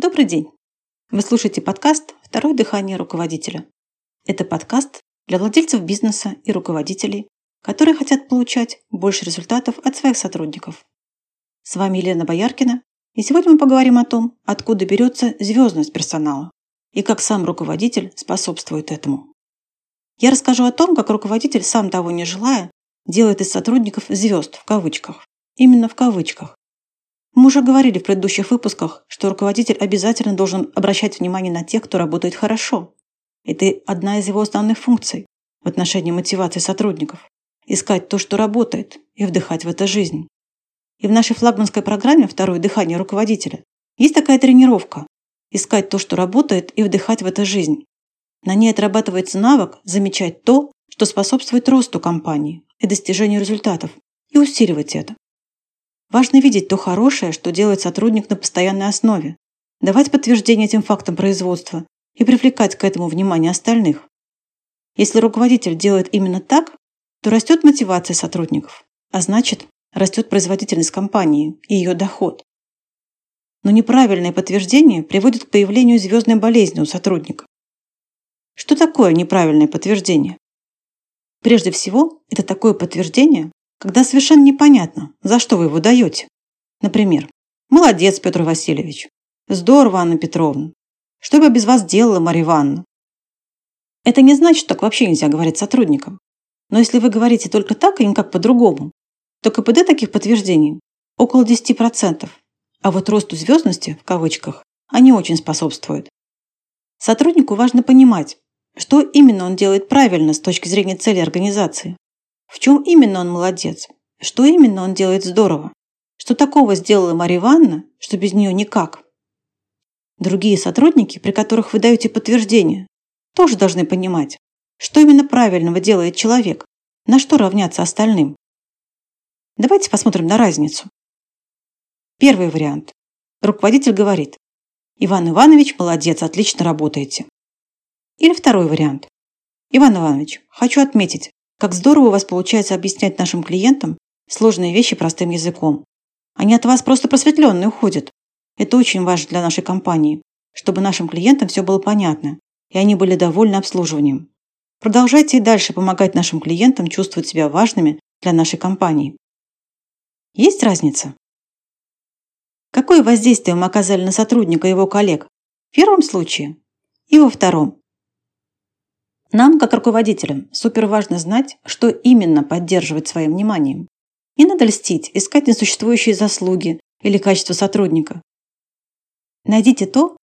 Добрый день! Вы слушаете подкаст «Второе дыхание руководителя». Это подкаст для владельцев бизнеса и руководителей, которые хотят получать больше результатов от своих сотрудников. С вами Елена Бояркина, и сегодня мы поговорим о том, откуда берется звездность персонала и как сам руководитель способствует этому. Я расскажу о том, как руководитель, сам того не желая, делает из сотрудников «звезд» в кавычках. Именно в кавычках. Мы уже говорили в предыдущих выпусках, что руководитель обязательно должен обращать внимание на тех, кто работает хорошо. Это одна из его основных функций в отношении мотивации сотрудников. Искать то, что работает, и вдыхать в это жизнь. И в нашей флагманской программе «Второе дыхание руководителя» есть такая тренировка – искать то, что работает, и вдыхать в это жизнь. На ней отрабатывается навык замечать то, что способствует росту компании и достижению результатов, и усиливать это. Важно видеть то хорошее, что делает сотрудник на постоянной основе, давать подтверждение этим фактам производства и привлекать к этому внимание остальных. Если руководитель делает именно так, то растет мотивация сотрудников, а значит, растет производительность компании и ее доход. Но неправильное подтверждение приводит к появлению звездной болезни у сотрудника. Что такое неправильное подтверждение? Прежде всего, это такое подтверждение, когда совершенно непонятно, за что вы его даете. Например, «Молодец, Петр Васильевич», «Здорово, Анна Петровна», «Что бы я без вас делала, Марья Ивановна?» Это не значит, что так вообще нельзя говорить сотрудникам. Но если вы говорите только так и никак по-другому, то КПД таких подтверждений около 10%, а вот росту звездности, в кавычках, они очень способствуют. Сотруднику важно понимать, что именно он делает правильно с точки зрения цели организации. В чем именно он молодец? Что именно он делает здорово? Что такого сделала Мария Ивановна, что без нее никак? Другие сотрудники, при которых вы даете подтверждение, тоже должны понимать, что именно правильного делает человек, на что равняться остальным. Давайте посмотрим на разницу. Первый вариант. Руководитель говорит, Иван Иванович, молодец, отлично работаете. Или второй вариант. Иван Иванович, хочу отметить, как здорово у вас получается объяснять нашим клиентам сложные вещи простым языком. Они от вас просто просветленные уходят. Это очень важно для нашей компании, чтобы нашим клиентам все было понятно, и они были довольны обслуживанием. Продолжайте и дальше помогать нашим клиентам чувствовать себя важными для нашей компании. Есть разница? Какое воздействие мы оказали на сотрудника и его коллег? В первом случае и во втором. Нам, как руководителям, супер важно знать, что именно поддерживать своим вниманием. Не надо льстить, искать несуществующие заслуги или качество сотрудника. Найдите то,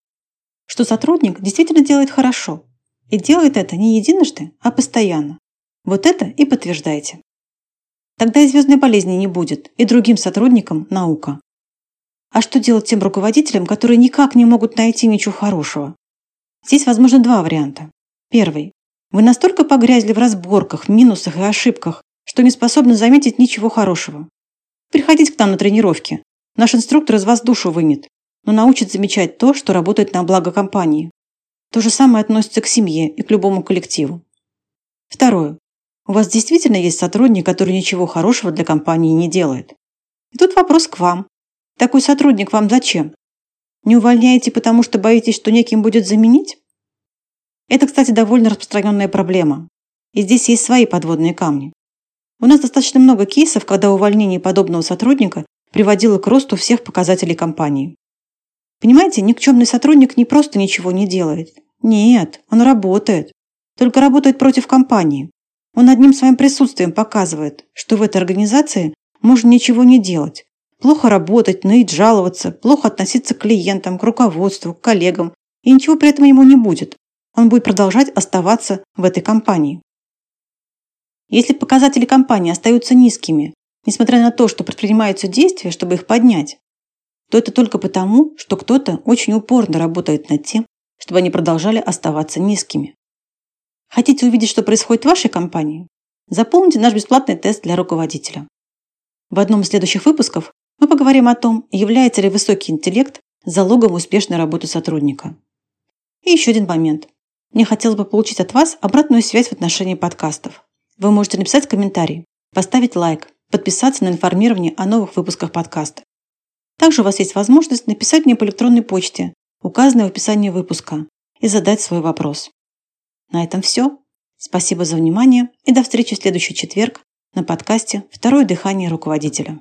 что сотрудник действительно делает хорошо. И делает это не единожды, а постоянно. Вот это и подтверждайте. Тогда и звездной болезни не будет, и другим сотрудникам наука. А что делать тем руководителям, которые никак не могут найти ничего хорошего? Здесь возможно два варианта. Первый. Вы настолько погрязли в разборках, минусах и ошибках, что не способны заметить ничего хорошего. Приходите к нам на тренировки. Наш инструктор из вас душу вымет, но научит замечать то, что работает на благо компании. То же самое относится к семье и к любому коллективу. Второе. У вас действительно есть сотрудник, который ничего хорошего для компании не делает. И тут вопрос к вам. Такой сотрудник вам зачем? Не увольняете, потому что боитесь, что неким будет заменить? Это, кстати, довольно распространенная проблема. И здесь есть свои подводные камни. У нас достаточно много кейсов, когда увольнение подобного сотрудника приводило к росту всех показателей компании. Понимаете, никчемный сотрудник не просто ничего не делает. Нет, он работает. Только работает против компании. Он одним своим присутствием показывает, что в этой организации можно ничего не делать. Плохо работать, ныть, жаловаться, плохо относиться к клиентам, к руководству, к коллегам. И ничего при этом ему не будет он будет продолжать оставаться в этой компании. Если показатели компании остаются низкими, несмотря на то, что предпринимаются действия, чтобы их поднять, то это только потому, что кто-то очень упорно работает над тем, чтобы они продолжали оставаться низкими. Хотите увидеть, что происходит в вашей компании? Заполните наш бесплатный тест для руководителя. В одном из следующих выпусков мы поговорим о том, является ли высокий интеллект залогом успешной работы сотрудника. И еще один момент. Мне хотелось бы получить от вас обратную связь в отношении подкастов. Вы можете написать комментарий, поставить лайк, подписаться на информирование о новых выпусках подкаста. Также у вас есть возможность написать мне по электронной почте указанные в описании выпуска, и задать свой вопрос. На этом все. Спасибо за внимание и до встречи в следующий четверг на подкасте «Второе дыхание руководителя».